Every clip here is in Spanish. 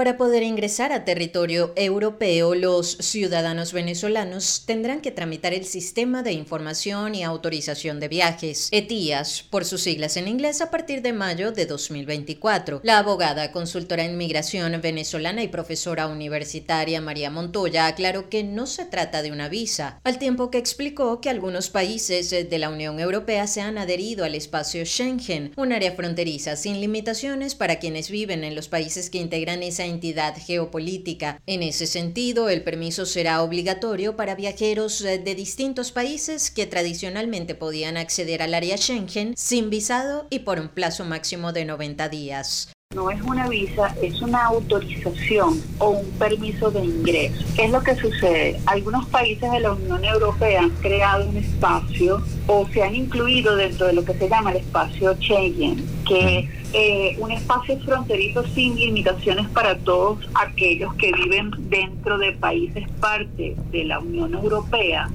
Para poder ingresar a territorio europeo, los ciudadanos venezolanos tendrán que tramitar el Sistema de Información y Autorización de Viajes, ETIAS, por sus siglas en inglés, a partir de mayo de 2024. La abogada, consultora en migración venezolana y profesora universitaria María Montoya aclaró que no se trata de una visa, al tiempo que explicó que algunos países de la Unión Europea se han adherido al espacio Schengen, un área fronteriza sin limitaciones para quienes viven en los países que integran esa entidad geopolítica. En ese sentido, el permiso será obligatorio para viajeros eh, de distintos países que tradicionalmente podían acceder al área Schengen sin visado y por un plazo máximo de 90 días. No es una visa, es una autorización o un permiso de ingreso. ¿Qué es lo que sucede? Algunos países de la Unión Europea han creado un espacio o se han incluido dentro de lo que se llama el espacio Schengen, que es eh, un espacio fronterizo sin limitaciones para todos aquellos que viven dentro de países parte de la Unión Europea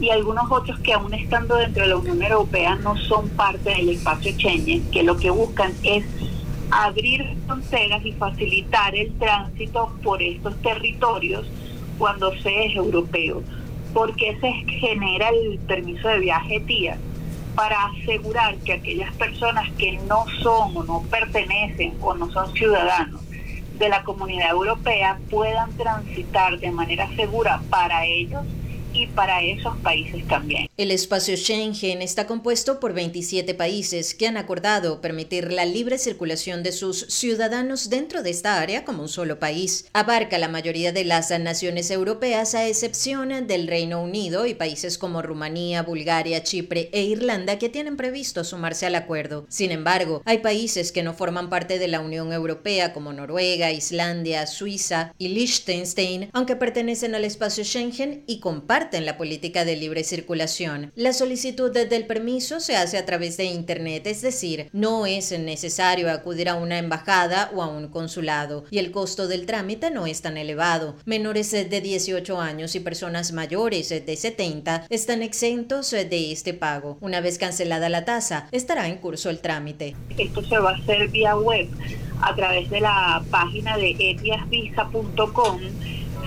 y algunos otros que aún estando dentro de la Unión Europea no son parte del espacio Schengen, que lo que buscan es abrir fronteras y facilitar el tránsito por estos territorios cuando se es europeo, porque se genera el permiso de viaje tía para asegurar que aquellas personas que no son o no pertenecen o no son ciudadanos de la comunidad europea puedan transitar de manera segura para ellos para esos países también. El espacio Schengen está compuesto por 27 países que han acordado permitir la libre circulación de sus ciudadanos dentro de esta área como un solo país. Abarca la mayoría de las naciones europeas a excepción del Reino Unido y países como Rumanía, Bulgaria, Chipre e Irlanda que tienen previsto sumarse al acuerdo. Sin embargo, hay países que no forman parte de la Unión Europea como Noruega, Islandia, Suiza y Liechtenstein, aunque pertenecen al espacio Schengen y comparten en la política de libre circulación. La solicitud del permiso se hace a través de Internet, es decir, no es necesario acudir a una embajada o a un consulado, y el costo del trámite no es tan elevado. Menores de 18 años y personas mayores de 70 están exentos de este pago. Una vez cancelada la tasa, estará en curso el trámite. Esto se va a hacer vía web a través de la página de etiasvisa.com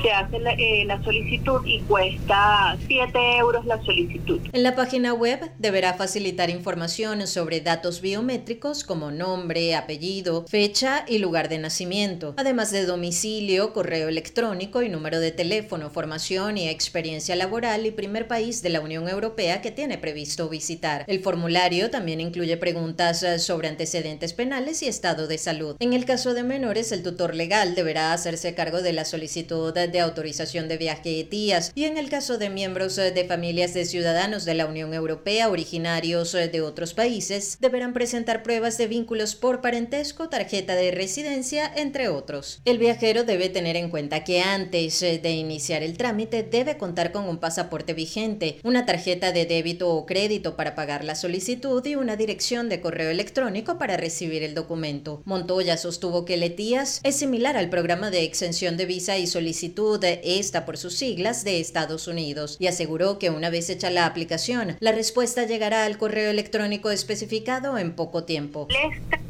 se hace eh, la, solicitud y cuesta 7 euros la solicitud. En la página web deberá facilitar información sobre datos biométricos como nombre, apellido, fecha y lugar de nacimiento, además de domicilio, correo electrónico y número de teléfono, formación y experiencia laboral y primer país de la Unión Europea que tiene previsto visitar. El formulario también incluye preguntas eh, sobre antecedentes penales y estado de salud. En el caso de menores, el tutor legal deberá hacerse cargo de la solicitud de autorización de viaje ETIAS y en el caso de miembros eh, de familias de ciudadanos de la Unión Europea originarios eh, de otros países, deberán presentar pruebas de vínculos por parentesco, tarjeta de residencia, entre otros. El viajero debe tener en cuenta que antes eh, de iniciar el trámite debe contar con un pasaporte vigente, una tarjeta de débito o crédito para pagar la solicitud y una dirección de correo electrónico para recibir el documento. Montoya sostuvo que el ETIAS es similar al programa de exención de visa y solicitud de esta por sus siglas de Estados Unidos y aseguró que una vez hecha la aplicación, la respuesta llegará al correo electrónico especificado en poco tiempo.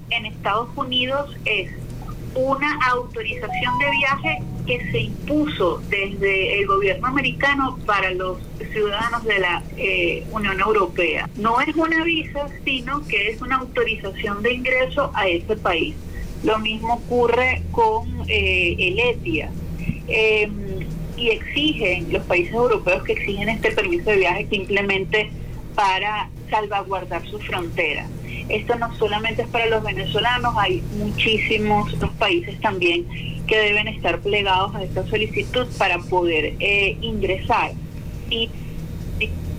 En Estados Unidos es una autorización de viaje que se impuso desde el gobierno americano para los ciudadanos de la eh, Unión Europea. No es una visa, sino que es una autorización de ingreso a ese país. Lo mismo ocurre con eh, el ETIA. Em, y exigen, los países europeos que exigen este permiso de viaje simplemente para salvaguardar su frontera. Esto no solamente es para los venezolanos, hay muchísimos otros países también que deben estar plegados a esta solicitud para poder eh, ingresar. Y,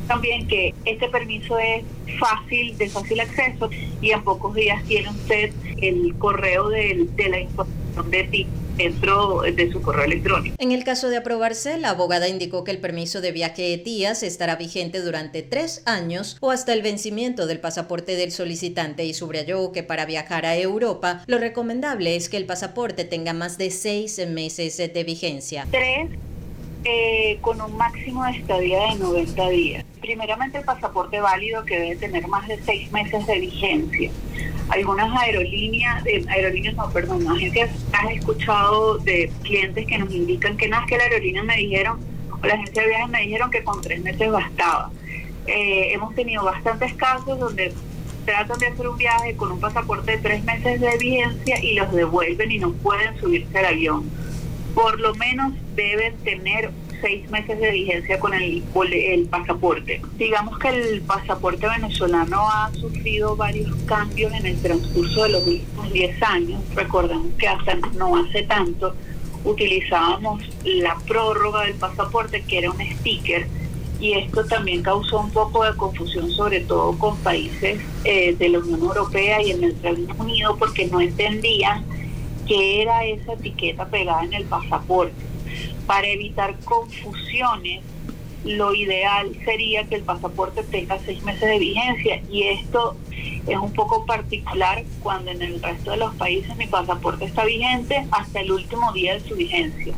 también que este permiso es fácil, de fácil acceso y en pocos días tiene usted el correo de la información de ti dentro de su correo electrónico. En el caso de aprobarse, la abogada indicó que el permiso de viaje ETIAS estará vigente durante tres años o hasta el vencimiento del pasaporte del solicitante y subrayó que para viajar a Europa lo recomendable es que el pasaporte tenga más de seis meses de vigencia. Tres eh, con un máximo de estadía de 90 días. Primeramente el pasaporte válido que debe tener más de seis meses de vigencia. Algunas aerolíneas, eh, aerolíneas no, perdón, agencias, has escuchado de clientes que nos indican que nada, que la aerolínea me dijeron, o la agencia de viajes me dijeron que con tres meses bastaba. Eh, hemos tenido bastantes casos donde tratan de hacer un viaje con un pasaporte de tres meses de vigencia y los devuelven y no pueden subirse al avión. Por lo menos deben tener seis meses de vigencia con el, el pasaporte. Digamos que el pasaporte venezolano ha sufrido varios cambios en el transcurso de los últimos 10 años. Recordemos que hasta no hace tanto utilizábamos la prórroga del pasaporte, que era un sticker, y esto también causó un poco de confusión, sobre todo con países eh, de la Unión Europea y en el Reino Unido, porque no entendían qué era esa etiqueta pegada en el pasaporte. Para evitar confusiones, lo ideal sería que el pasaporte tenga seis meses de vigencia y esto es un poco particular cuando en el resto de los países mi pasaporte está vigente hasta el último día de su vigencia.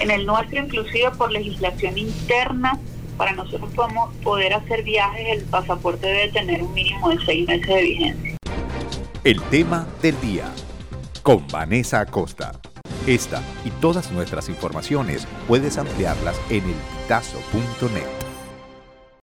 En el nuestro, inclusive por legislación interna, para nosotros podemos poder hacer viajes, el pasaporte debe tener un mínimo de seis meses de vigencia. El tema del día con Vanessa Acosta. Esta y todas nuestras informaciones puedes ampliarlas en el elpitazo.net.